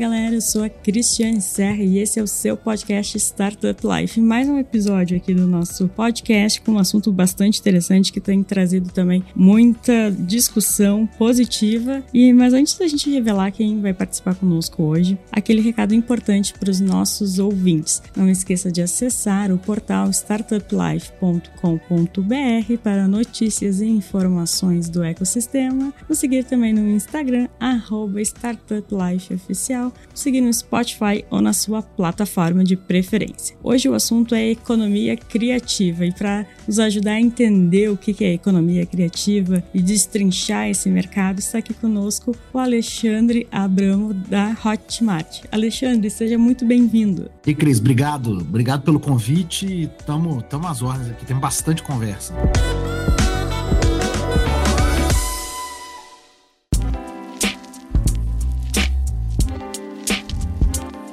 Galera, eu sou a Cristiane Serra e esse é o seu podcast Startup Life. Mais um episódio aqui do nosso podcast com um assunto bastante interessante que tem trazido também muita discussão positiva. E mas antes da gente revelar quem vai participar conosco hoje, aquele recado importante para os nossos ouvintes. Não esqueça de acessar o portal startuplife.com.br para notícias e informações do ecossistema. Nos seguir também no Instagram @startuplifeoficial seguir no Spotify ou na sua plataforma de preferência. Hoje o assunto é economia criativa e para nos ajudar a entender o que é economia criativa e destrinchar esse mercado, está aqui conosco o Alexandre Abramo da Hotmart. Alexandre, seja muito bem-vindo. E Cris, obrigado. Obrigado pelo convite. Estamos às ordens aqui, tem bastante conversa.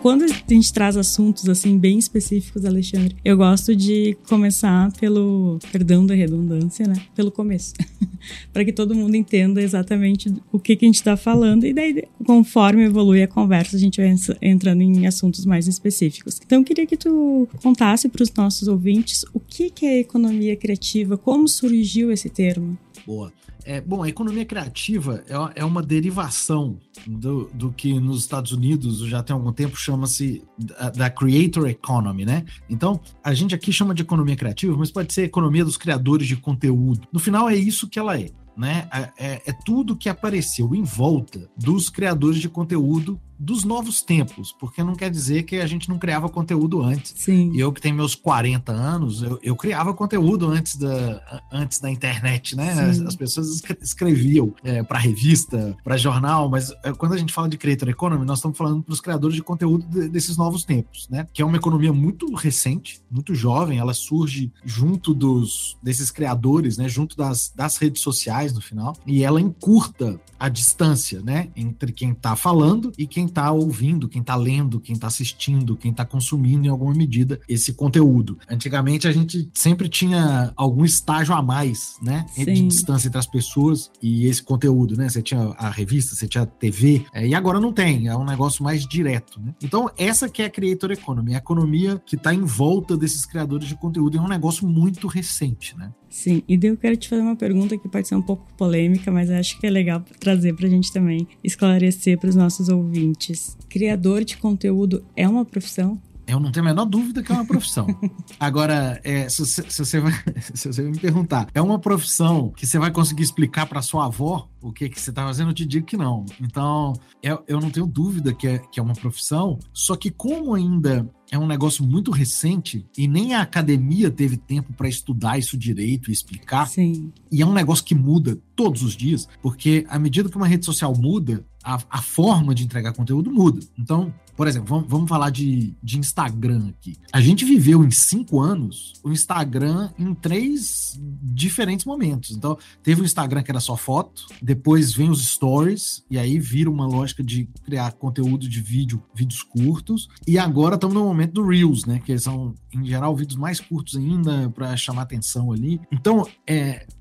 Quando a gente traz assuntos assim bem específicos, Alexandre, eu gosto de começar pelo, perdão da redundância, né? Pelo começo. para que todo mundo entenda exatamente o que, que a gente está falando e daí conforme evolui a conversa a gente vai entrando em assuntos mais específicos. Então eu queria que tu contasse para os nossos ouvintes o que, que é economia criativa, como surgiu esse termo. Boa. É, bom, a economia criativa é, é uma derivação do, do, que nos Estados Unidos já tem algum tempo chama-se da, da, creator economy, né? Então, a gente aqui chama de economia criativa, mas pode ser economia dos criadores de conteúdo. No final, é isso que ela é. Né? É, é, é tudo que apareceu em volta dos criadores de conteúdo dos novos tempos, porque não quer dizer que a gente não criava conteúdo antes. Sim. E eu que tenho meus 40 anos, eu, eu criava conteúdo antes da, antes da internet, né? As, as, pessoas escreviam é, para revista, para jornal, mas é, quando a gente fala de creator economy, nós estamos falando para os criadores de conteúdo de, desses novos tempos, né? Que é uma economia muito recente, muito jovem, ela surge junto dos desses criadores, né? Junto das, das redes sociais no final, e ela encurta a distância, né? Entre quem está falando e quem está ouvindo, quem está lendo, quem está assistindo, quem está consumindo em alguma medida esse conteúdo. Antigamente a gente sempre tinha algum estágio a mais, né? Sim. De distância entre as pessoas e esse conteúdo, né? Você tinha a revista, você tinha a TV, é, e agora não tem, é um negócio mais direto, né? Então, essa que é a Creator Economy, a economia que está em volta desses criadores de conteúdo, é um negócio muito recente, né? Sim, e daí eu quero te fazer uma pergunta que pode ser um pouco polêmica, mas acho que é legal trazer para a gente também esclarecer para os nossos ouvintes. Criador de conteúdo é uma profissão? Eu não tenho a menor dúvida que é uma profissão. Agora, é, se, se, você vai, se você me perguntar, é uma profissão que você vai conseguir explicar para sua avó o que, que você está fazendo? Eu te digo que não. Então, eu, eu não tenho dúvida que é, que é uma profissão, só que como ainda é um negócio muito recente e nem a academia teve tempo para estudar isso direito e explicar. Sim. E é um negócio que muda todos os dias, porque à medida que uma rede social muda, a, a forma de entregar conteúdo muda. Então, por exemplo, vamos, vamos falar de, de Instagram aqui. A gente viveu em cinco anos o Instagram em três diferentes momentos. Então, teve o Instagram que era só foto, depois vem os stories, e aí vira uma lógica de criar conteúdo de vídeo, vídeos curtos. E agora estamos no momento do Reels, né? Que são, em geral, vídeos mais curtos ainda para chamar atenção ali. Então,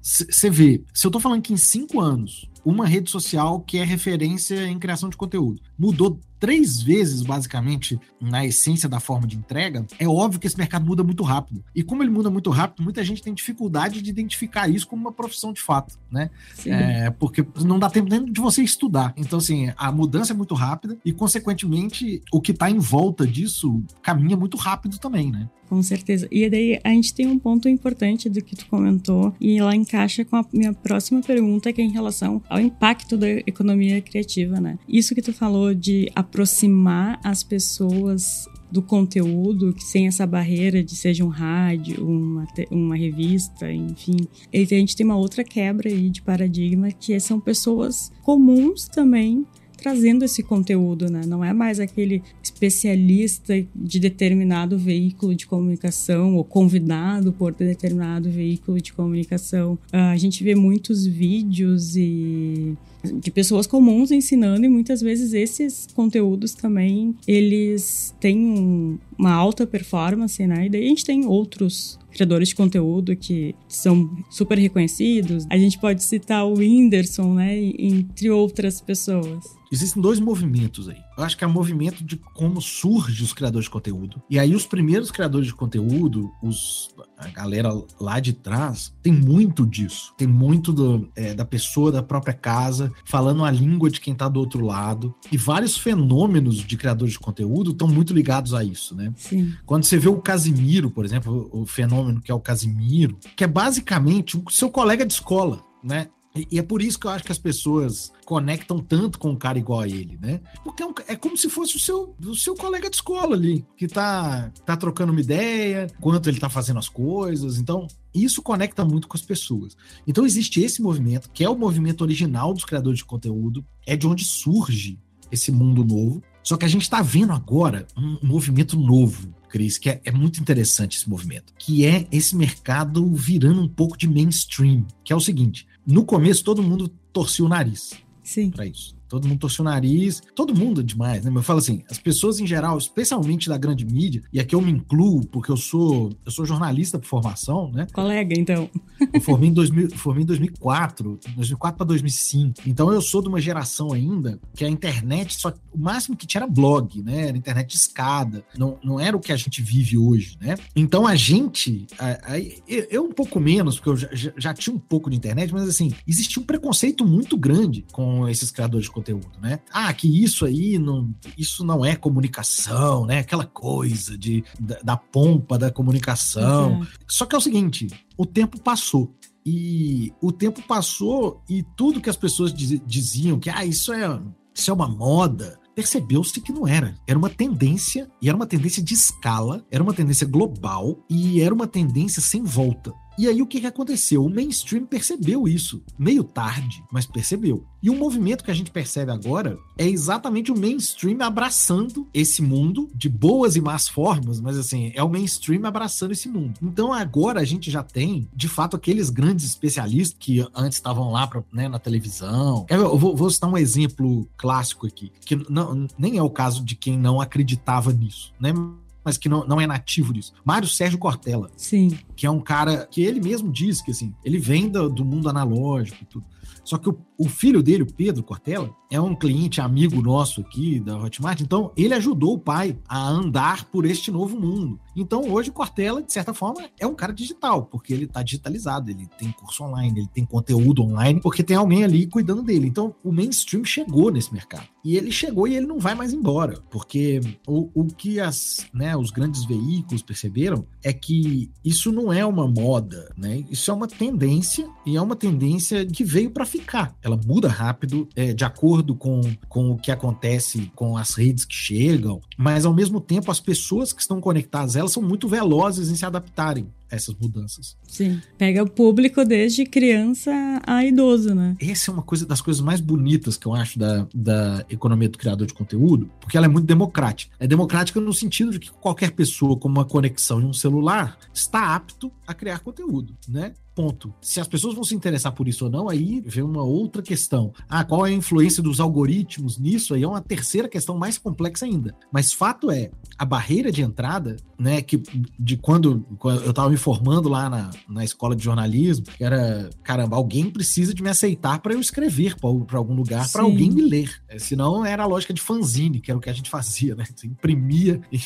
você é, vê, se eu tô falando que em cinco anos uma rede social que é referência em criação de conteúdo. Mudou três vezes, basicamente, na essência da forma de entrega, é óbvio que esse mercado muda muito rápido. E como ele muda muito rápido, muita gente tem dificuldade de identificar isso como uma profissão de fato, né? É, porque não dá tempo nem de você estudar. Então, assim, a mudança é muito rápida e, consequentemente, o que está em volta disso caminha muito rápido também, né? Com certeza. E daí a gente tem um ponto importante do que tu comentou e lá encaixa com a minha próxima pergunta, que é em relação ao impacto da economia criativa, né? Isso que tu falou de aproximar as pessoas do conteúdo, que sem essa barreira de seja um rádio, uma, uma revista, enfim. E a gente tem uma outra quebra aí de paradigma, que são pessoas comuns também trazendo esse conteúdo, né? Não é mais aquele especialista de determinado veículo de comunicação ou convidado por determinado veículo de comunicação. Uh, a gente vê muitos vídeos e de pessoas comuns ensinando e muitas vezes esses conteúdos também eles têm um, uma alta performance, né? E daí a gente tem outros criadores de conteúdo que são super reconhecidos. A gente pode citar o Whindersson, né? Entre outras pessoas. Existem dois movimentos aí. Eu acho que é o movimento de como surge os criadores de conteúdo. E aí os primeiros criadores de conteúdo, os, a galera lá de trás, tem muito disso. Tem muito do, é, da pessoa da própria casa, falando a língua de quem tá do outro lado. E vários fenômenos de criadores de conteúdo estão muito ligados a isso, né? Sim. Quando você vê o Casimiro, por exemplo, o fenômeno que é o Casimiro, que é basicamente o seu colega de escola, né? E é por isso que eu acho que as pessoas conectam tanto com um cara igual a ele, né? Porque é, um, é, como se fosse o seu, o seu colega de escola ali, que tá, tá trocando uma ideia, quanto ele tá fazendo as coisas. Então, isso conecta muito com as pessoas. Então, existe esse movimento, que é o movimento original dos criadores de conteúdo, é de onde surge esse mundo novo. Só que a gente está vendo agora um movimento novo, Cris, que é, é, muito interessante esse movimento, que é esse mercado virando um pouco de mainstream, que é o seguinte: no começo todo mundo torcia o nariz para isso. Todo mundo torce o nariz, todo mundo é demais, né? Eu falo assim, as pessoas em geral, especialmente da grande mídia, e aqui eu me incluo porque eu sou eu sou jornalista por formação, né? Colega, então. Eu formei em, 2000, formei em 2004, 2004 para 2005. Então eu sou de uma geração ainda que a internet só o máximo que tinha era blog, né? Era internet de escada, não, não era o que a gente vive hoje, né? Então a gente, aí eu um pouco menos, porque eu já, já tinha um pouco de internet, mas assim, existia um preconceito muito grande com esses criadores de conteúdo, né? Ah, que isso aí não, isso não é comunicação, né? Aquela coisa de, da, da pompa da comunicação. Uhum. Só que é o seguinte, o tempo passou. E o tempo passou e tudo que as pessoas diziam que ah, isso é, isso é uma moda, percebeu-se que não era. Era uma tendência, e era uma tendência de escala, era uma tendência global, e era uma tendência sem volta. E aí o que, que aconteceu? O mainstream percebeu isso, meio tarde, mas percebeu. E o movimento que a gente percebe agora é exatamente o mainstream abraçando esse mundo de boas e más formas, mas assim, é o mainstream abraçando esse mundo. Então agora a gente já tem, de fato, aqueles grandes especialistas que antes estavam lá pra, né, na televisão. Eu vou, vou citar um exemplo clássico aqui, que não, nem é o caso de quem não acreditava nisso, né? Mas que não, não é nativo disso. Mário Sérgio Cortella. Sim. Que é um cara que ele mesmo diz que, assim, ele vem do, do mundo analógico e tudo. Só que o, o, filho dele, o Pedro Cortella, é um cliente amigo nosso aqui da Hotmart, então ele ajudou o pai a andar por este novo mundo. Então hoje o Cortella, de certa forma, é um cara digital, porque ele está digitalizado, ele tem curso online, ele tem conteúdo online, porque tem alguém ali cuidando dele. Então o mainstream chegou nesse mercado. E ele chegou e ele não vai mais embora, porque o, o que as, né, os grandes veículos perceberam é que isso não é uma moda, né? Isso é uma tendência e é uma tendência que veio para ficar. Ela muda rápido, é, de acordo com, com o que acontece com as redes que chegam, mas ao mesmo tempo as pessoas que estão conectadas, elas são muito velozes em se adaptarem essas mudanças. Sim. Pega o público desde criança a idoso, né? Essa é uma coisa das coisas mais bonitas que eu acho da, da economia do criador de conteúdo, porque ela é muito democrática. É democrática no sentido de que qualquer pessoa com uma conexão em um celular está apto a criar conteúdo, né? Ponto. Se as pessoas vão se interessar por isso ou não, aí vem uma outra questão. Ah, qual é a influência dos algoritmos nisso? Aí é uma terceira questão mais complexa ainda. Mas fato é, a barreira de entrada, né, que de quando, quando eu estava me formando lá na, na escola de jornalismo, era, caramba, alguém precisa de me aceitar para eu escrever para algum lugar, para alguém me ler. É, senão era a lógica de fanzine, que era o que a gente fazia, né? Você imprimia e,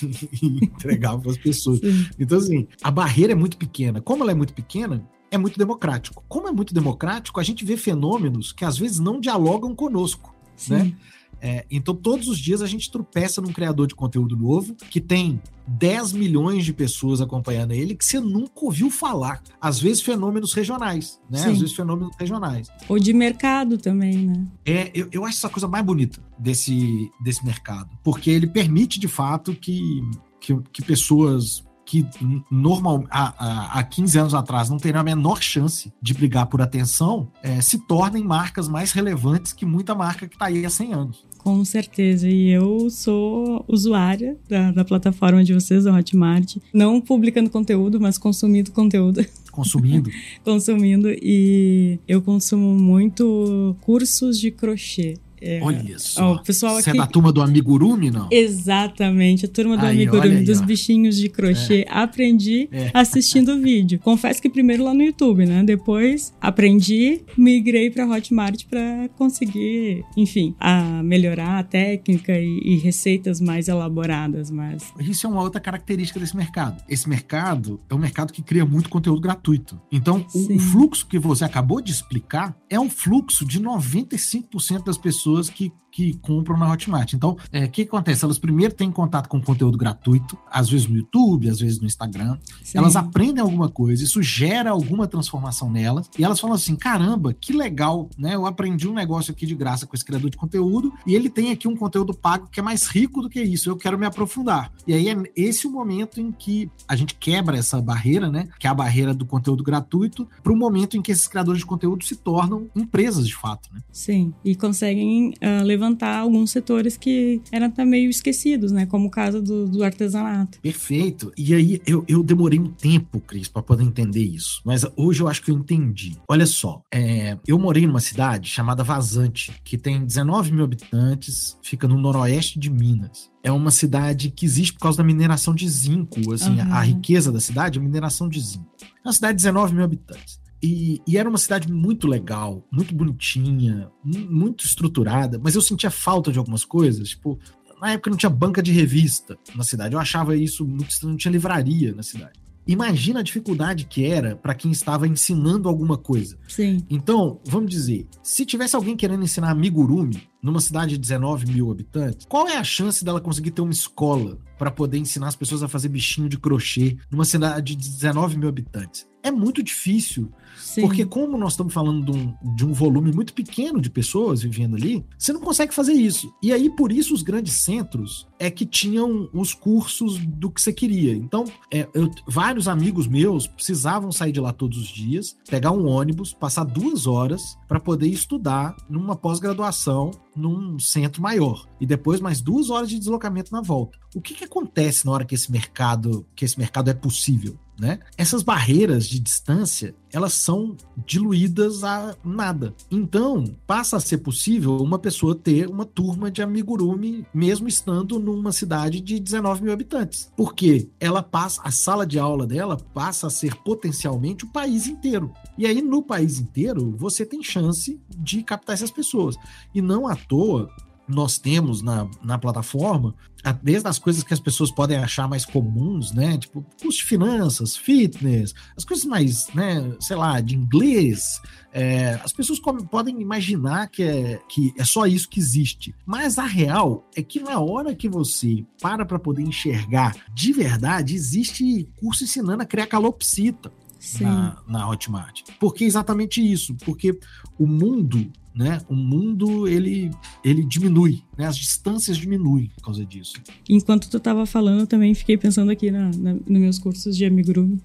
e entregava para as pessoas. Sim. Então, assim, a barreira é muito pequena. Como ela é muito pequena, é muito democrático. Como é muito democrático, a gente vê fenômenos que às vezes não dialogam conosco, Sim. né? É, então, todos os dias a gente tropeça num criador de conteúdo novo que tem 10 milhões de pessoas acompanhando ele que você nunca ouviu falar. Às vezes, fenômenos regionais, né? Sim. Às vezes, fenômenos regionais. Ou de mercado também, né? É, eu, eu acho essa coisa mais bonita desse, desse mercado, porque ele permite, de fato, que, que, que pessoas que normal há, há 15 anos atrás não teriam a menor chance de brigar por atenção, é, se tornem marcas mais relevantes que muita marca que está aí há 100 anos. Com certeza. E eu sou usuária da, da plataforma de vocês, da Hotmart. Não publicando conteúdo, mas consumindo conteúdo. Consumindo? consumindo. E eu consumo muito cursos de crochê. É, olha só. Ó, pessoal aqui... Você é da turma do amigurumi, não? Exatamente, a turma do aí, amigurumi, aí, dos ó. bichinhos de crochê. É. Aprendi é. assistindo o vídeo. Confesso que primeiro lá no YouTube, né? Depois aprendi, migrei para Hotmart para conseguir, enfim, a melhorar a técnica e, e, receitas mais elaboradas, mas isso é uma outra característica desse mercado. Esse mercado é um mercado que cria muito conteúdo gratuito. Então, o, o fluxo que você acabou de explicar é um fluxo de 95% das pessoas pessoas que que compram na Hotmart. Então, o é, que acontece? Elas primeiro têm contato com conteúdo gratuito, às vezes no YouTube, às vezes no Instagram. Sim. Elas aprendem alguma coisa, isso gera alguma transformação nelas, e elas falam assim: caramba, que legal, né? Eu aprendi um negócio aqui de graça com esse criador de conteúdo, e ele tem aqui um conteúdo pago que é mais rico do que isso, eu quero me aprofundar. E aí é esse o momento em que a gente quebra essa barreira, né? Que é a barreira do conteúdo gratuito, para o momento em que esses criadores de conteúdo se tornam empresas de fato, né? Sim, e conseguem uh, levar levantar alguns setores que eram até meio esquecidos, né? Como o caso do, do artesanato. Perfeito. E aí eu, eu demorei um tempo, Cris, para poder entender isso. Mas hoje eu acho que eu entendi. Olha só, é, eu morei numa cidade chamada Vazante, que tem 19 mil habitantes, fica no noroeste de Minas é uma cidade que existe por causa da mineração de zinco. Assim, uhum. a, a, riqueza da cidade é a mineração de zinco. É uma cidade de 19 mil habitantes. E, e, era uma cidade muito legal, muito bonitinha, muito estruturada, mas eu sentia falta de algumas coisas. Tipo, na época não tinha banca de revista na cidade. Eu achava isso muito estranho, não tinha livraria na cidade. Imagina a dificuldade que era para quem estava ensinando alguma coisa. Sim. Então, vamos dizer, se tivesse alguém querendo ensinar amigurumi numa cidade de 19 mil habitantes, qual é a chance dela conseguir ter uma escola para poder ensinar as pessoas a fazer bichinho de crochê numa cidade de 19 mil habitantes? É muito difícil Sim. Porque como nós estamos falando de um, de um volume muito pequeno de pessoas vivendo ali, você não consegue fazer isso. E aí, por isso, os grandes centros é que tinham os cursos do que você queria. Então, é, eu, vários amigos meus precisavam sair de lá todos os dias, pegar um ônibus, passar duas horas para poder estudar numa pós-graduação num centro maior e depois mais duas horas de deslocamento na volta. O que, que acontece na hora que esse mercado que esse mercado é possível? Né? Essas barreiras de distância, elas são diluídas a nada. Então, passa a ser possível uma pessoa ter uma turma de amigurumi, mesmo estando numa cidade de 19 mil habitantes. Porque ela passa, a sala de aula dela passa a ser potencialmente o país inteiro. E aí, no país inteiro, você tem chance de captar essas pessoas. E não à toa, nós temos na, na plataforma, desde as coisas que as pessoas podem achar mais comuns, né? Tipo, curso de finanças, fitness, as coisas mais, né, sei lá, de inglês. É, as pessoas podem imaginar que é, que é só isso que existe. Mas a real é que na hora que você para para poder enxergar de verdade, existe curso ensinando a criar calopsita. Na, na Hotmart. Por que exatamente isso? Porque o mundo né? O mundo ele ele diminui, né? As distâncias diminuem por causa disso. Enquanto tu estava falando, eu também fiquei pensando aqui na, na, nos meus cursos de amigurumi,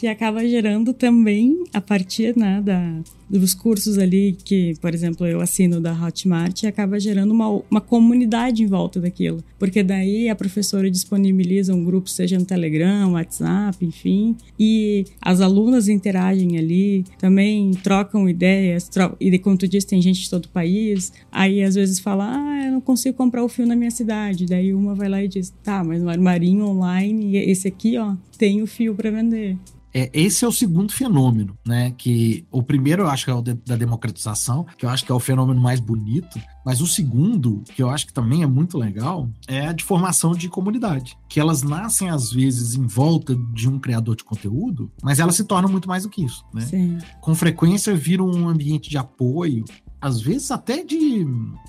que acaba gerando também a partir né, da dos cursos ali que, por exemplo, eu assino da Hotmart, acaba gerando uma, uma comunidade em volta daquilo. Porque daí a professora disponibiliza um grupo, seja no Telegram, WhatsApp, enfim, e as alunas interagem ali, também trocam ideias, tro e como tu disse, tem gente de todo o país, aí às vezes fala, ah, eu não consigo comprar o fio na minha cidade, daí uma vai lá e diz, tá, mas no armarinho online, esse aqui, ó, tem o fio para vender. É, esse é o segundo fenômeno, né? Que o primeiro eu acho que é o de, da democratização, que eu acho que é o fenômeno mais bonito, mas o segundo, que eu acho que também é muito legal, é a de formação de comunidade. Que elas nascem, às vezes, em volta de um criador de conteúdo, mas elas se tornam muito mais do que isso, né? Sim. Com frequência viram um ambiente de apoio, às vezes até de,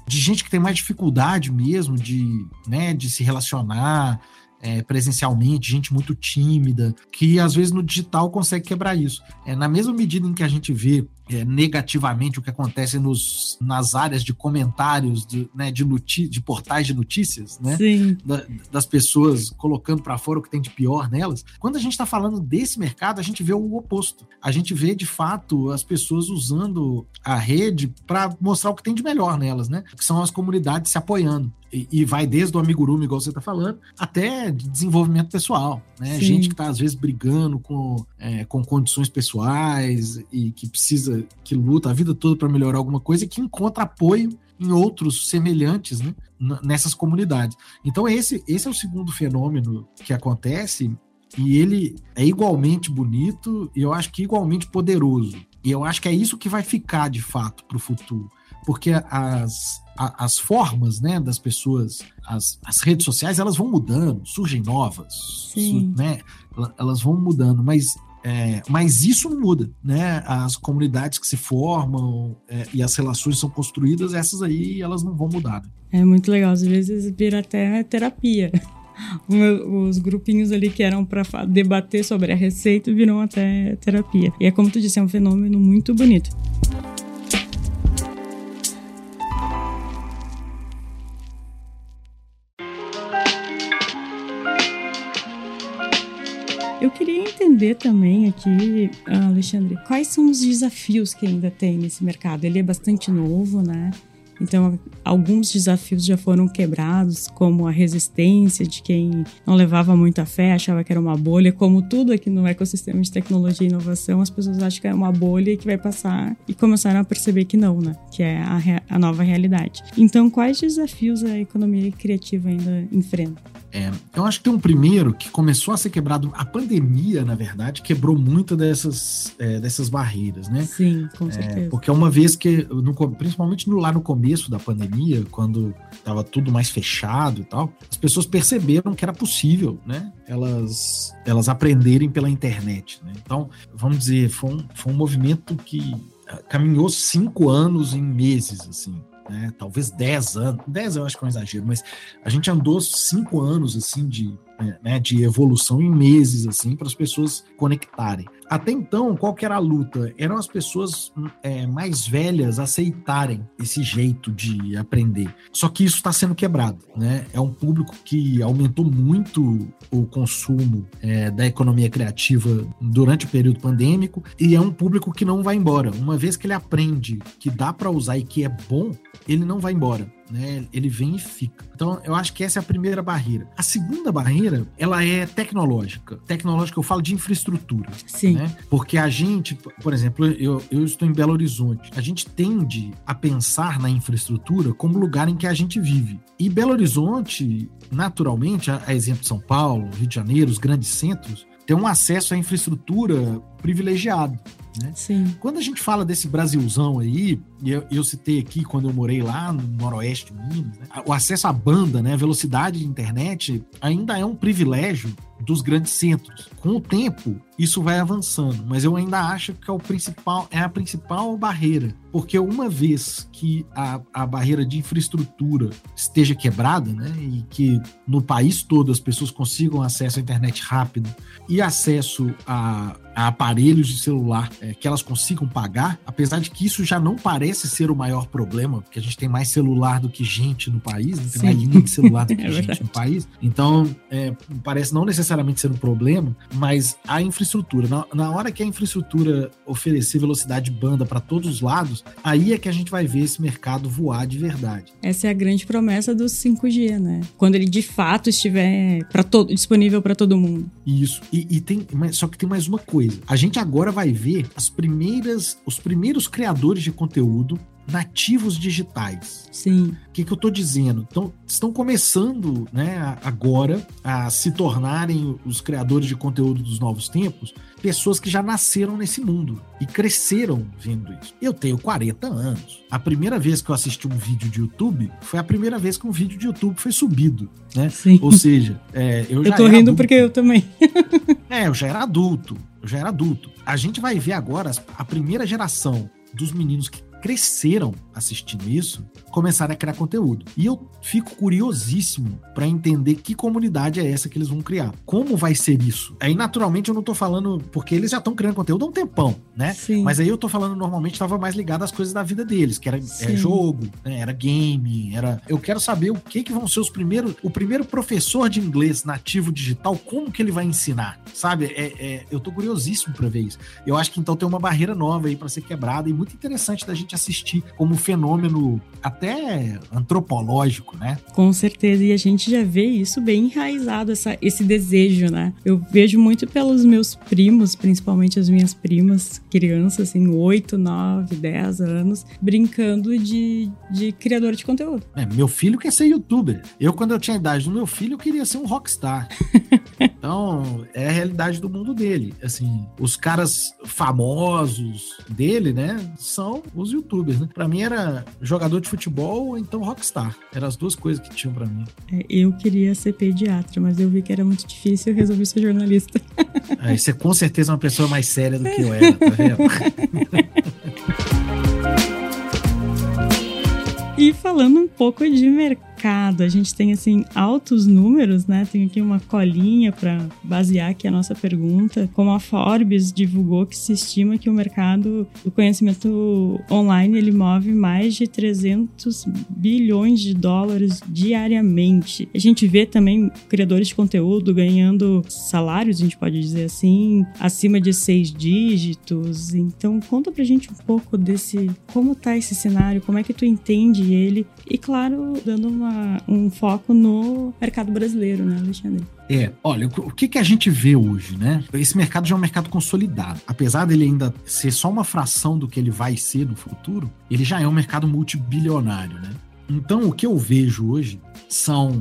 de gente que tem mais dificuldade mesmo de, né, de se relacionar, é, presencialmente, gente muito tímida, que às vezes no digital consegue quebrar isso. É, na mesma medida em que a gente vê é, negativamente o que acontece nos, nas áreas de comentários de, né, de, de portais de notícias, né? Da, das pessoas colocando para fora o que tem de pior nelas. Quando a gente está falando desse mercado, a gente vê o oposto. A gente vê, de fato, as pessoas usando a rede para mostrar o que tem de melhor nelas, né? Que são as comunidades se apoiando. E, e vai desde o amigurumi, igual você está falando, até de desenvolvimento pessoal, né? Sim. Gente que está às vezes brigando com, é, com condições pessoais e que precisa, que luta a vida toda para melhorar alguma coisa e que encontra apoio em outros semelhantes, né? Nessas comunidades. Então esse, esse é o segundo fenômeno que acontece e ele é igualmente bonito e eu acho que igualmente poderoso. E eu acho que é isso que vai ficar de fato para o futuro porque as, as formas né, das pessoas, as, as redes sociais, elas vão mudando, surgem novas, su, né, elas vão mudando, mas, é, mas isso não muda, né? As comunidades que se formam é, e as relações são construídas, essas aí elas não vão mudar. Né? É muito legal, às vezes vira até terapia. Os grupinhos ali que eram para debater sobre a receita viram até terapia. E é como tu disse, é um fenômeno muito bonito. Eu queria entender também aqui, Alexandre, quais são os desafios que ainda tem nesse mercado? Ele é bastante novo, né? Então, alguns desafios já foram quebrados, como a resistência de quem não levava muita fé, achava que era uma bolha. Como tudo aqui no ecossistema de tecnologia e inovação, as pessoas acham que é uma bolha e que vai passar e começaram a perceber que não, né? Que é a, a nova realidade. Então, quais desafios a economia criativa ainda enfrenta? É, eu acho que tem um primeiro que começou a ser quebrado. A pandemia, na verdade, quebrou muito dessas, é, dessas barreiras, né? Sim, com é, certeza. É, porque uma vez que, no, principalmente no, lá no começo da pandemia, quando estava tudo mais fechado e tal, as pessoas perceberam que era possível, né? Elas, elas aprenderem pela internet. Né? Então, vamos dizer, foi um, foi um movimento que ah, caminhou cinco anos em meses, assim né? Talvez 10 anos, 10 eu acho que é um exagero, mas a gente andou cinco anos assim de né, de evolução em meses, assim, para as pessoas conectarem. Até então, qual que era a luta? Eram as pessoas é, mais velhas aceitarem esse jeito de aprender. Só que isso está sendo quebrado, né? É um público que aumentou muito o consumo é, da economia criativa durante o período pandêmico e é um público que não vai embora. Uma vez que ele aprende que dá para usar e que é bom, ele não vai embora né? Ele vem e fica. Então, eu acho que essa é a primeira barreira. A segunda barreira, ela é tecnológica. Tecnológica, eu falo de infraestrutura. Sim. Né? Porque a gente, por exemplo, eu, eu estou em Belo Horizonte. A gente tende a pensar na infraestrutura como lugar em que a gente vive. E Belo Horizonte, naturalmente, a, a exemplo de São Paulo, Rio de Janeiro, os grandes centros, tem um acesso à infraestrutura privilegiado. Né? Sim. Quando a gente fala desse Brasilzão aí, eu, eu citei aqui quando eu morei lá no Noroeste Minas, né? o acesso à banda, né, a velocidade de internet ainda é um privilégio dos grandes centros. Com o tempo, isso vai avançando, mas eu ainda acho que é, o principal, é a principal barreira, porque uma vez que a, a barreira de infraestrutura esteja quebrada, né, e que no país todo as pessoas consigam acesso à internet rápido e acesso a, a aparelhos de celular é, que elas consigam pagar, apesar de que isso já não parece ser o maior problema, porque a gente tem mais celular do que gente no país, né? tem Sim. mais linha de celular do que é gente verdade. no país, então é, parece não necessariamente ser um problema, mas a infraestrutura, na, na hora que a infraestrutura oferecer velocidade de banda para todos os lados, aí é que a gente vai ver esse mercado voar de verdade. Essa é a grande promessa do 5G, né? Quando ele de fato estiver para todo disponível para todo mundo. Isso. E, e tem, só que tem mais uma coisa. A gente agora vai ver as primeiras, os primeiros criadores de conteúdo nativos digitais. Sim. O que, que eu estou dizendo? Então, estão começando né, agora a se tornarem os criadores de conteúdo dos novos tempos pessoas que já nasceram nesse mundo e cresceram vendo isso. Eu tenho 40 anos. A primeira vez que eu assisti um vídeo de YouTube foi a primeira vez que um vídeo de YouTube foi subido, né? Sim. Ou seja, é, eu, eu já tô rindo adulto. porque eu também. é, eu já era adulto. Eu já era adulto. A gente vai ver agora a primeira geração dos meninos que cresceram assistindo isso começarem a criar conteúdo. E eu fico curiosíssimo para entender que comunidade é essa que eles vão criar. Como vai ser isso? Aí, naturalmente, eu não tô falando porque eles já estão criando conteúdo há um tempão, né? Sim. Mas aí eu tô falando normalmente estava mais ligado às coisas da vida deles, que era é, jogo, né? era game, era. Eu quero saber o que que vão ser os primeiros, o primeiro professor de inglês nativo digital, como que ele vai ensinar, sabe? É, é eu tô curiosíssimo para ver isso. Eu acho que então tem uma barreira nova aí para ser quebrada e muito interessante da gente assistir como fenômeno até antropológico, né? Com certeza, e a gente já vê isso bem enraizado, essa, esse desejo, né? Eu vejo muito pelos meus primos, principalmente as minhas primas, crianças, assim, 8, 9, 10 anos, brincando de, de criador de conteúdo. É, meu filho quer ser youtuber. Eu, quando eu tinha a idade do meu filho, eu queria ser um rockstar. então, é a realidade do mundo dele. Assim, os caras famosos dele, né, são os youtubers, né? Pra mim era jogador de futebol ou então rockstar. Eram as duas coisas que tinham para mim. É, eu queria ser pediatra, mas eu vi que era muito difícil e resolvi ser jornalista. Aí você com certeza é uma pessoa mais séria do que eu era, tá vendo? e falando um pouco de mercado A gente tem assim altos números, né? Tem aqui uma colinha para basear aqui a nossa pergunta. Como a Forbes divulgou que se estima que o mercado do conhecimento online ele move mais de 300 bilhões de dólares diariamente. A gente vê também criadores de conteúdo ganhando salários, a gente pode dizer assim, acima de seis dígitos. Então conta pra gente um pouco desse como tá esse cenário, como é que tu entende ele e claro, dando uma um foco no mercado brasileiro, né, Alexandre? É, olha, o que, que a gente vê hoje, né? Esse mercado já é um mercado consolidado. Apesar dele ainda ser só uma fração do que ele vai ser no futuro, ele já é um mercado multibilionário, né? Então, o que eu vejo hoje são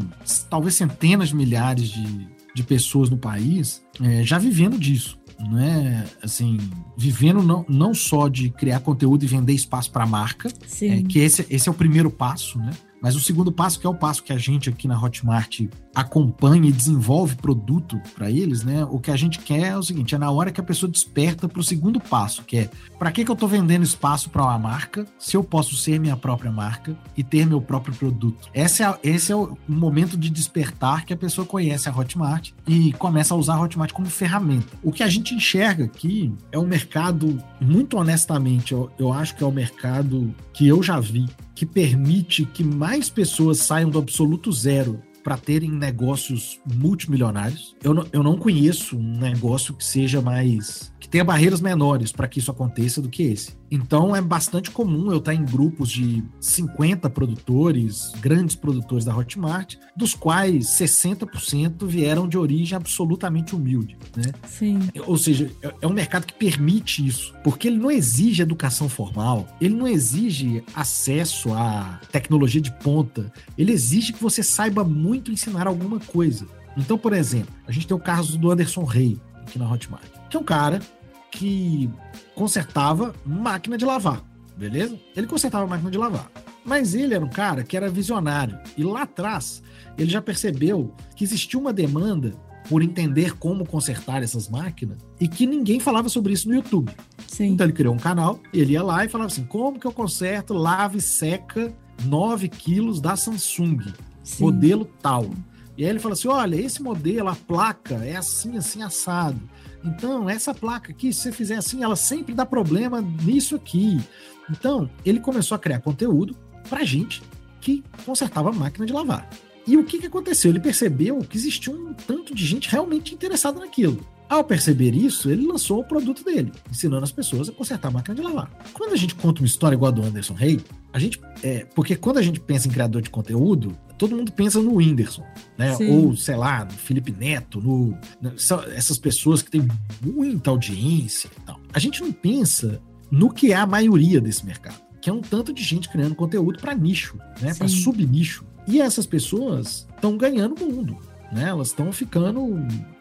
talvez centenas de milhares de, de pessoas no país é, já vivendo disso não é assim, vivendo não, não só de criar conteúdo e vender espaço para a marca, é, que esse, esse é o primeiro passo, né? Mas o segundo passo, que é o passo que a gente aqui na Hotmart acompanha e desenvolve produto para eles, né? O que a gente quer é o seguinte: é na hora que a pessoa desperta para o segundo passo, que é para que, que eu estou vendendo espaço para uma marca se eu posso ser minha própria marca e ter meu próprio produto? Esse é, esse é o momento de despertar que a pessoa conhece a Hotmart e começa a usar a Hotmart como ferramenta. O que a gente enxerga aqui é um mercado, muito honestamente, eu, eu acho que é o mercado que eu já vi que permite que mais pessoas saiam do absoluto zero para terem negócios multimilionários. Eu não, eu não conheço um negócio que seja mais tenha barreiras menores para que isso aconteça do que esse. Então é bastante comum eu estar em grupos de 50 produtores, grandes produtores da Hotmart, dos quais 60% vieram de origem absolutamente humilde. Né? Sim. Ou seja, é, é um mercado que permite isso, porque ele não exige educação formal, ele não exige acesso à tecnologia de ponta, ele exige que você saiba muito ensinar alguma coisa. Então, por exemplo, a gente tem o caso do Anderson Rey aqui na Hotmart, que é um cara que consertava máquina de lavar, beleza? Ele consertava máquina de lavar. Mas ele era um cara que era visionário. E lá atrás, ele já percebeu que existia uma demanda por entender como consertar essas máquinas e que ninguém falava sobre isso no YouTube. Sim. Então ele criou um canal, ele ia lá e falava assim: como que eu conserto lave seca 9 quilos da Samsung, Sim. modelo tal. E aí ele fala assim: olha, esse modelo, a placa é assim, assim, assado. Então, essa placa aqui, se você fizer assim, ela sempre dá problema nisso aqui. Então, ele começou a criar conteúdo para gente que consertava a máquina de lavar. E o que, que aconteceu? Ele percebeu que existia um tanto de gente realmente interessada naquilo. Ao perceber isso, ele lançou o produto dele, ensinando as pessoas a consertar a máquina de lavar. Quando a gente conta uma história igual a do Anderson Rey, a gente. É, porque quando a gente pensa em criador de conteúdo, todo mundo pensa no Whindersson, né? Sim. Ou, sei lá, no Felipe Neto, no, essas pessoas que têm muita audiência e tal. A gente não pensa no que é a maioria desse mercado, que é um tanto de gente criando conteúdo para nicho, né? Para subnicho. E essas pessoas estão ganhando o mundo, né? Elas estão ficando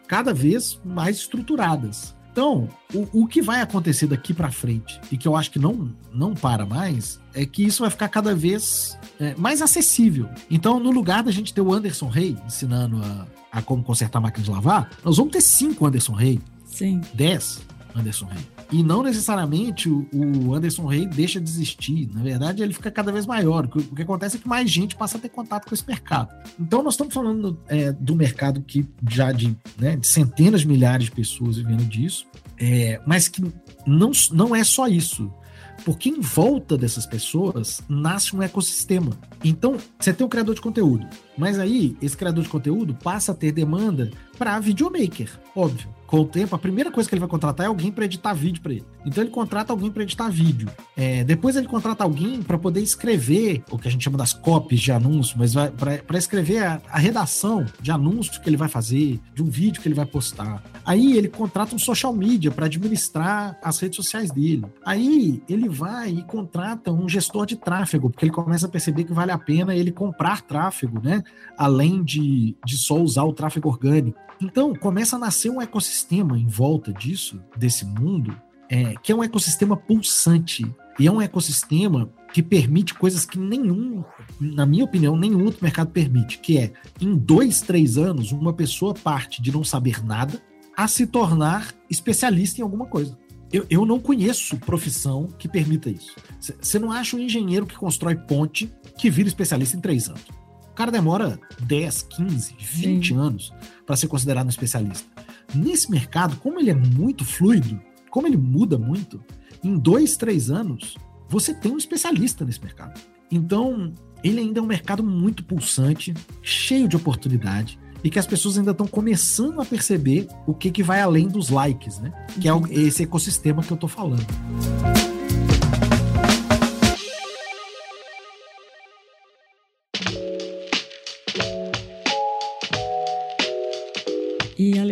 cada vez mais estruturadas. Então, o, o que vai acontecer daqui para frente, e que eu acho que não, não para mais, é que isso vai ficar cada vez é, mais acessível. Então, no lugar da gente ter o Anderson Rey ensinando a, a como consertar a máquina de lavar, nós vamos ter cinco Anderson Rey. Sim. Dez Anderson Rey. E não necessariamente o, Anderson Rey deixa de existir. Na verdade, ele fica cada vez maior. O que acontece é que mais gente passa a ter contato com esse mercado. Então, nós estamos falando é, do mercado que já de, né, de centenas de milhares de pessoas vivendo disso, é, mas que não, não é só isso. Porque em volta dessas pessoas nasce um ecossistema. Então, você tem um criador de conteúdo, mas aí esse criador de conteúdo passa a ter demanda para videomaker, óbvio com o tempo, a primeira coisa que ele vai contratar é alguém para editar vídeo para ele. Então ele contrata alguém para editar vídeo. É, depois ele contrata alguém para poder escrever o que a gente chama das copies de anúncio, mas para escrever a, a, redação de anúncio que ele vai fazer, de um vídeo que ele vai postar. Aí ele contrata um social media para administrar as redes sociais dele. Aí ele vai e contrata um gestor de tráfego, porque ele começa a perceber que vale a pena ele comprar tráfego, né? Além de, de só usar o tráfego orgânico. Então começa a nascer um ecossistema em volta disso, desse mundo, é, que é um ecossistema pulsante. E é um ecossistema que permite coisas que nenhum, na minha opinião, nenhum outro mercado permite, que é, em dois, três anos, uma pessoa parte de não saber nada a se tornar especialista em alguma coisa. Eu, eu não conheço profissão que permita isso. Você não acha um engenheiro que constrói ponte que vira especialista em três anos cara demora 10, 15, 20 Sim. anos para ser considerado um especialista. Nesse mercado, como ele é muito fluido, como ele muda muito, em dois, três anos, você tem um especialista nesse mercado. Então, ele ainda é um mercado muito pulsante, cheio de oportunidade e que as pessoas ainda estão começando a perceber o que, que vai além dos likes, né? Que é esse ecossistema que eu estou falando.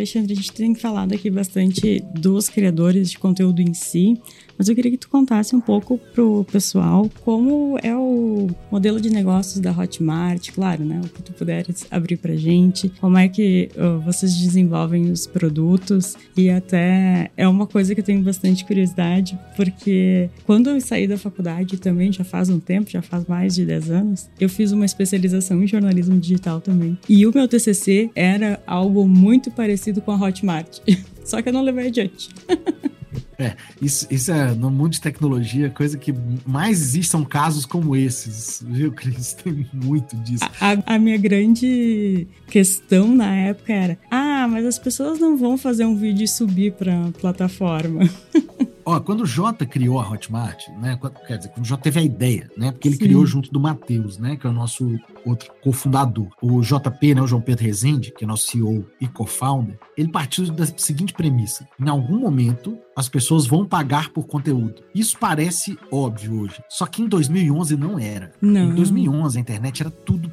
Alexandre, a gente tem falado aqui bastante dos criadores de conteúdo em si, mas eu queria que tu contasse um pouco pro pessoal como é o modelo de negócios da Hotmart, claro, né? O que tu puderes abrir pra gente, como é que uh, vocês desenvolvem os produtos e até é uma coisa que eu tenho bastante curiosidade, porque quando eu saí da faculdade também, já faz um tempo, já faz mais de 10 anos, eu fiz uma especialização em jornalismo digital também. E o meu TCC era algo muito parecido com a Hotmart, só que eu não levei adiante. É, isso, isso é, no mundo de tecnologia, coisa que mais existe são casos como esses, viu, Cris? Tem muito disso. A, a, minha grande questão na época era: ah, mas as pessoas não vão fazer um vídeo e subir pra plataforma. Ó, quando o Jota criou a Hotmart, né? Quer dizer, quando o Jota teve a ideia, né? Porque ele Sim. criou junto do Matheus, né? Que é o nosso outro cofundador. O JP, né? O João Pedro Rezende, que é nosso CEO e co-founder, ele partiu da seguinte premissa: em algum momento as pessoas vão pagar por conteúdo. Isso parece óbvio hoje, só que em 2011 não era. Não. Em 2011 a internet era tudo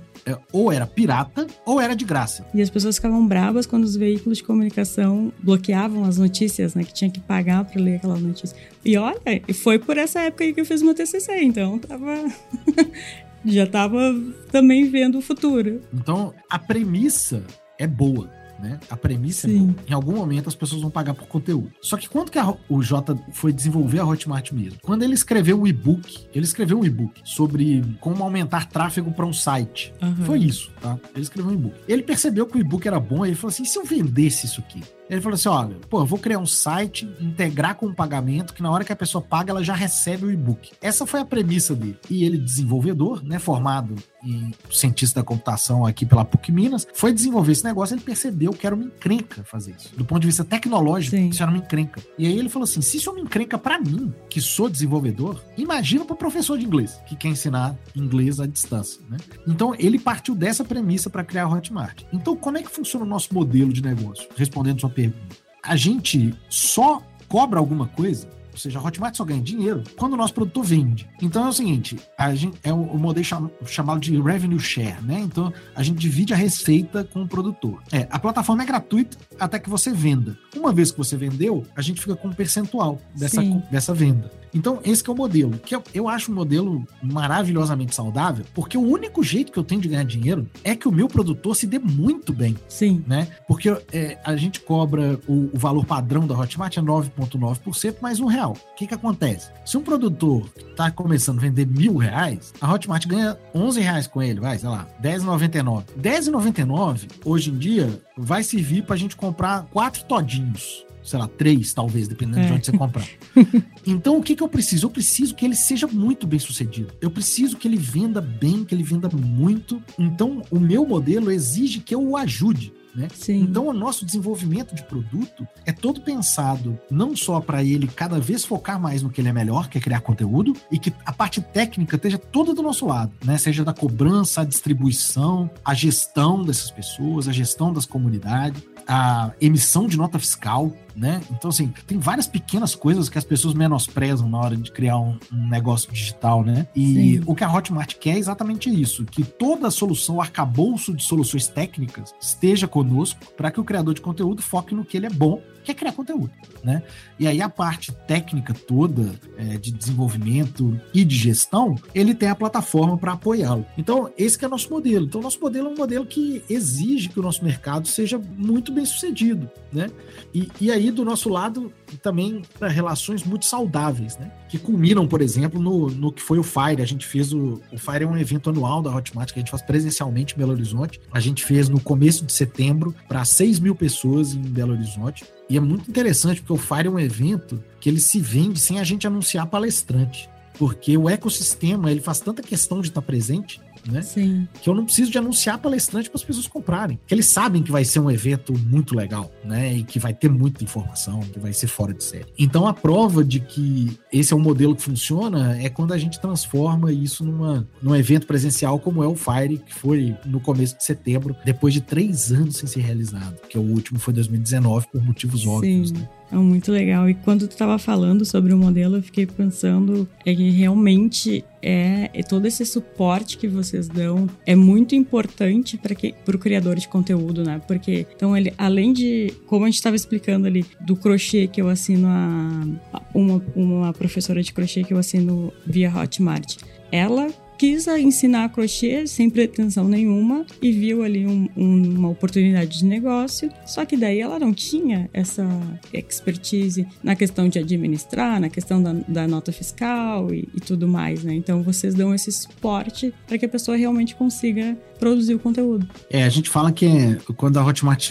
ou era pirata ou era de graça. E as pessoas ficavam bravas quando os veículos de comunicação bloqueavam as notícias, né? Que tinha que pagar para ler aquela notícia. E olha, foi por essa época aí que eu fiz meu TCC, então tava. já tava também vendo o futuro. Então, a premissa é boa né? A premissa Sim. é, em algum momento as pessoas vão pagar por conteúdo. Só que quando que a, o Jota foi desenvolver a Hotmart mesmo? Quando ele escreveu um e-book, ele escreveu um e-book sobre como aumentar tráfego para um site. Uhum. Foi isso, tá? Ele escreveu um e-book. Ele percebeu que o e-book era bom e ele falou assim: se eu vendesse isso aqui? Ele falou assim: olha, pô, eu vou criar um site, integrar com o pagamento, que na hora que a pessoa paga, ela já recebe o e-book. Essa foi a premissa dele. E ele, desenvolvedor, né, formado em cientista da computação aqui pela PUC Minas, foi desenvolver esse negócio. Ele percebeu que era uma encrenca fazer isso. Do ponto de vista tecnológico, Sim. isso era uma encrenca. E aí ele falou assim: se isso é uma encrenca para mim, que sou desenvolvedor, imagina para o professor de inglês, que quer ensinar inglês à distância, né? Então ele partiu dessa premissa para criar a Hotmart. Então, como é que funciona o nosso modelo de negócio? Respondendo sua pergunta. A gente só cobra alguma coisa ou seja, a Hotmart só ganha dinheiro quando o nosso produtor vende. Então é o seguinte, a gente, é o, modelo cham, chamado de revenue share, né? Então a gente divide a receita com o produtor. É, a plataforma é gratuita até que você venda. Uma vez que você vendeu, a gente fica com um percentual dessa, dessa venda. Então, esse é o modelo, que eu, eu acho um modelo maravilhosamente saudável, porque o único jeito que eu tenho de ganhar dinheiro é que o meu produtor se dê muito bem. Sim. Né? Porque é, a gente cobra o, o, valor padrão da Hotmart é 9,9% mais um real. O que, que acontece? Se um produtor está começando a vender mil reais, a Hotmart ganha 11 reais com ele, vai, sei lá, 10,99. 10,99 hoje em dia vai servir para a gente comprar quatro todinhos sei lá, três, talvez, dependendo é. de onde você comprar. então, o que, que eu preciso? Eu preciso que ele seja muito bem sucedido. Eu preciso que ele venda bem, que ele venda muito. Então, o meu modelo exige que eu o ajude. Né? Então, o nosso desenvolvimento de produto é todo pensado não só para ele cada vez focar mais no que ele é melhor, que é criar conteúdo, e que a parte técnica esteja toda do nosso lado, né? Seja da cobrança, a distribuição, a gestão dessas pessoas, a gestão das comunidades a emissão de nota fiscal, né? Então, assim, tem várias pequenas coisas que as pessoas menosprezam na hora de criar um, um negócio digital, né? E Sim. o que a Hotmart quer é exatamente isso: que toda a solução, o arcabouço de soluções técnicas esteja conosco para que o criador de conteúdo foque no que ele é bom que é criar conteúdo, né? E aí a parte técnica toda é, de desenvolvimento e de gestão, ele tem a plataforma para apoiá-lo. Então, esse é o nosso modelo. Então, nosso modelo é um modelo que exige que o nosso mercado seja muito bem sucedido, né? E, e aí, do nosso lado, também para relações muito saudáveis, né? Que culminam, por exemplo, no, no que foi o Fire. A gente fez o, o Fire é um evento anual da Hotmart que a gente faz presencialmente em Belo Horizonte. A gente fez no começo de setembro para 6 mil pessoas em Belo Horizonte. E é muito interessante porque o Fire é um evento que ele se vende sem a gente anunciar palestrante. Porque o ecossistema ele faz tanta questão de estar presente né? Sim. Que eu não preciso de anunciar palestrante para as pessoas comprarem. Que eles sabem que vai ser um evento muito legal, né? E que vai ter muita informação, que vai ser fora de série. Então a prova de que esse é um modelo que funciona é quando a gente transforma isso numa, num evento presencial como é o Fire, que foi no começo de setembro, depois de três anos sem ser realizado. Que o último foi 2019 por motivos óbvios, Sim. né? É muito legal. E quando tu estava falando sobre o modelo, eu fiquei pensando é que realmente é, é, todo esse suporte que vocês dão é muito importante para o criador de conteúdo, né? Porque então ele, além de como a gente estava explicando ali do crochê que eu assino a, uma, uma professora de crochê que eu assino via Hotmart, ela quis ensinar crochê sem pretensão nenhuma e viu ali um, um, uma oportunidade de negócio. Só que daí ela não tinha essa expertise na questão de administrar, na questão da, da nota fiscal e, e, tudo mais, né? Então vocês dão esse suporte para que a pessoa realmente consiga produzir o conteúdo. É, a gente fala que quando a Hotmart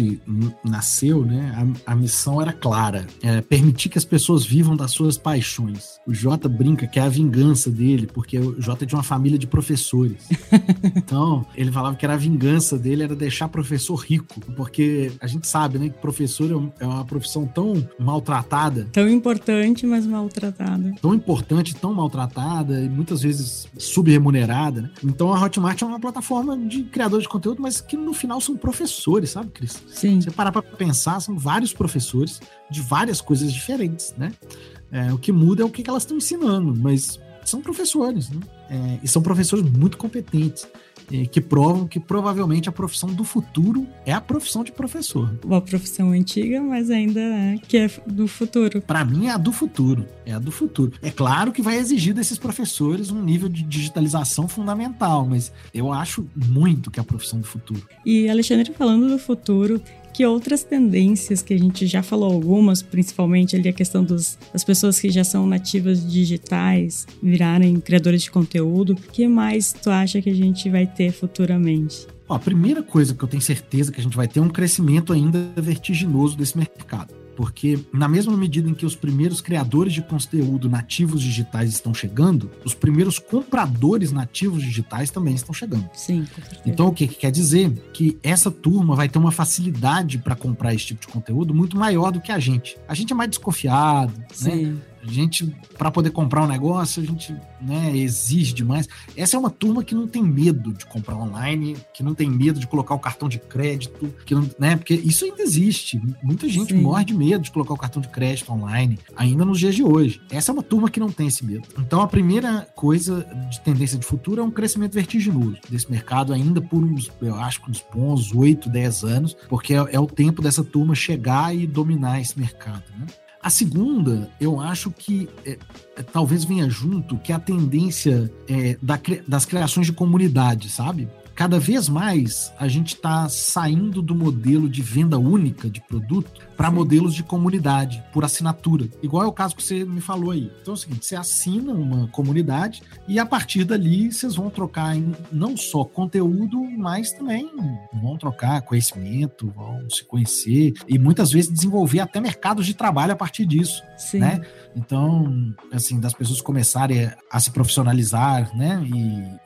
nasceu, né, a, a missão era clara: é permitir que as pessoas vivam das suas paixões. O Jota brinca que é a vingança dele, porque o Jota é de uma família de professores. então, ele falava que era a vingança dele era deixar professor rico, porque a gente sabe, né, que professor é, é uma profissão tão maltratada. Tão importante, mas maltratada. Tão importante, tão maltratada e muitas vezes subremunerada. Né? Então, a Hotmart é uma plataforma de de criadores de conteúdo, mas que no final são professores, sabe, Cris? Sim. Você parar para pensar, são vários professores de várias coisas diferentes, né? É, o que muda é o que, que elas estão ensinando, mas são professores, né? É, e são professores muito competentes que provam que provavelmente a profissão do futuro é a profissão de professor. Uma profissão antiga, mas ainda é que é do futuro. Para mim é a do futuro, é a do futuro. É claro que vai exigir desses professores um nível de digitalização fundamental, mas eu acho muito que é a profissão do futuro. E Alexandre falando do futuro, que outras tendências que a gente já falou algumas, principalmente ali a questão dos, das pessoas que já são nativas digitais virarem criadores de conteúdo, que mais tu acha que a gente vai ter futuramente? A primeira coisa que eu tenho certeza que a gente vai ter é um crescimento ainda vertiginoso desse mercado porque na mesma medida em que os primeiros criadores de conteúdo nativos digitais estão chegando, os primeiros compradores nativos digitais também estão chegando. Sim. Então o que, que quer dizer? Que essa turma vai ter uma facilidade para comprar esse tipo de conteúdo muito maior do que a gente. A gente é mais desconfiado, né? Sim. né? A gente, para poder comprar um negócio, a gente né, exige demais. Essa é uma turma que não tem medo de comprar online, que não tem medo de colocar o cartão de crédito, que não, né, porque isso ainda existe. Muita gente Sim. morre de medo de colocar o cartão de crédito online, ainda nos dias de hoje. Essa é uma turma que não tem esse medo. Então, a primeira coisa de tendência de futuro é um crescimento vertiginoso desse mercado, ainda por uns, eu acho que uns bons 8, 10 anos, porque é, é o tempo dessa turma chegar e dominar esse mercado. Né? A segunda, eu acho que é, é, talvez venha junto, que é a tendência é, da, das criações de comunidade, sabe? Cada vez mais a gente está saindo do modelo de venda única de produto para modelos de comunidade, por assinatura. Igual é o caso que você me falou aí. Então é o seguinte: você assina uma comunidade e a partir dali vocês vão trocar em, não só conteúdo, mas também vão trocar conhecimento, vão se conhecer e muitas vezes desenvolver até mercados de trabalho a partir disso. Sim. Né? Então, assim, das pessoas começarem a se profissionalizar, né,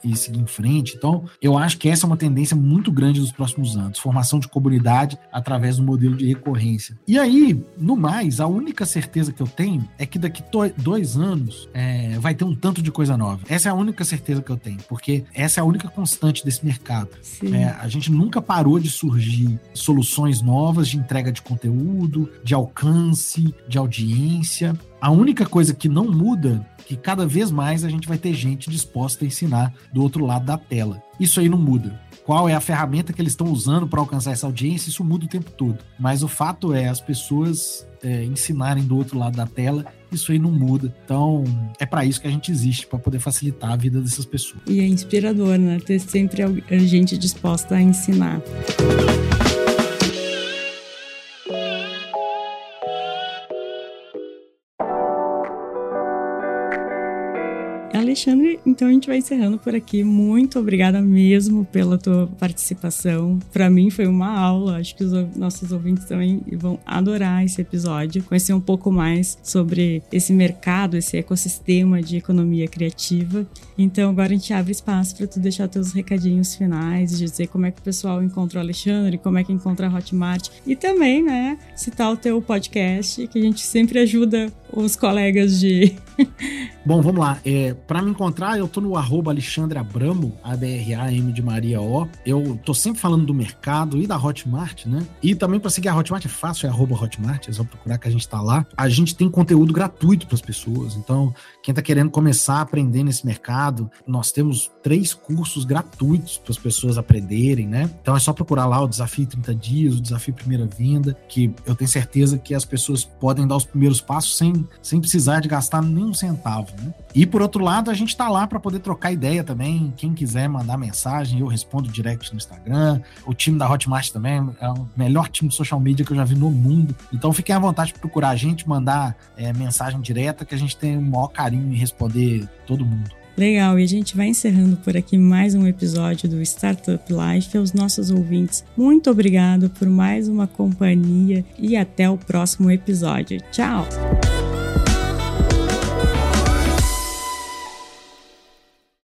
e, e, seguir em frente. Então, eu acho que essa é uma tendência muito grande dos próximos anos, formação de comunidade através do modelo de recorrência. E aí, no mais, a única certeza que eu tenho é que daqui dois anos é, vai ter um tanto de coisa nova. Essa é a única certeza que eu tenho, porque essa é a única constante desse mercado. É, a gente nunca parou de surgir soluções novas de entrega de conteúdo, de alcance, de audiência. A única coisa que não muda que cada vez mais a gente vai ter gente disposta a ensinar do outro lado da tela. Isso aí não muda. Qual é a ferramenta que eles estão usando para alcançar essa audiência? Isso muda o tempo todo. Mas o fato é as pessoas é, ensinarem do outro lado da tela. Isso aí não muda. Então, é para isso que a gente existe, para poder facilitar a vida dessas pessoas. E é inspirador, né? Ter sempre gente disposta a ensinar. Alexandre, então a gente vai encerrando por aqui. Muito obrigada mesmo pela tua participação. Para mim foi uma aula. Acho que os nossos ouvintes também vão adorar esse episódio, conhecer um pouco mais sobre esse mercado, esse ecossistema de economia criativa. Então agora a gente abre espaço para tu deixar teus recadinhos finais, dizer como é que o pessoal encontra o Alexandre, como é que encontra a Hotmart e também, né, citar o teu podcast, que a gente sempre ajuda os colegas de. Bom, vamos lá. É, para me encontrar, eu tô no arroba Alexandre Abramo, A-B-R-A-M de Maria O. Eu tô sempre falando do mercado e da Hotmart, né? E também para seguir a Hotmart é fácil, é arroba Hotmart, é só procurar que a gente tá lá. A gente tem conteúdo gratuito para as pessoas. Então, quem tá querendo começar a aprender nesse mercado, nós temos três cursos gratuitos para as pessoas aprenderem, né? Então é só procurar lá o Desafio 30 Dias, o Desafio Primeira Venda, que eu tenho certeza que as pessoas podem dar os primeiros passos sem precisar de gastar nenhum centavo. Né? E por outro lado, a gente está lá para poder trocar ideia também. Quem quiser mandar mensagem, eu respondo direct no Instagram. O time da Hotmart também é o melhor time de social media que eu já vi no mundo. Então fiquem à vontade de procurar a gente, mandar é, mensagem direta, que a gente tem o maior carinho em responder todo mundo. Legal, e a gente vai encerrando por aqui mais um episódio do Startup Life. Aos nossos ouvintes, muito obrigado por mais uma companhia e até o próximo episódio. Tchau!